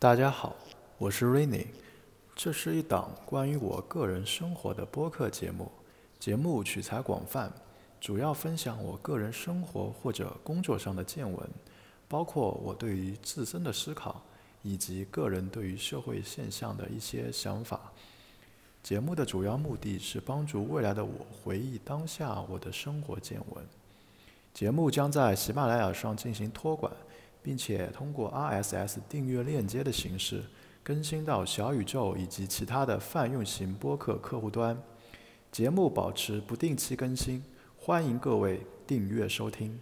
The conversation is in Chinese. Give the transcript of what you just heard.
大家好，我是 Rainy，这是一档关于我个人生活的播客节目。节目取材广泛，主要分享我个人生活或者工作上的见闻，包括我对于自身的思考，以及个人对于社会现象的一些想法。节目的主要目的是帮助未来的我回忆当下我的生活见闻。节目将在喜马拉雅上进行托管。并且通过 RSS 订阅链接的形式更新到小宇宙以及其他的泛用型播客客户端。节目保持不定期更新，欢迎各位订阅收听。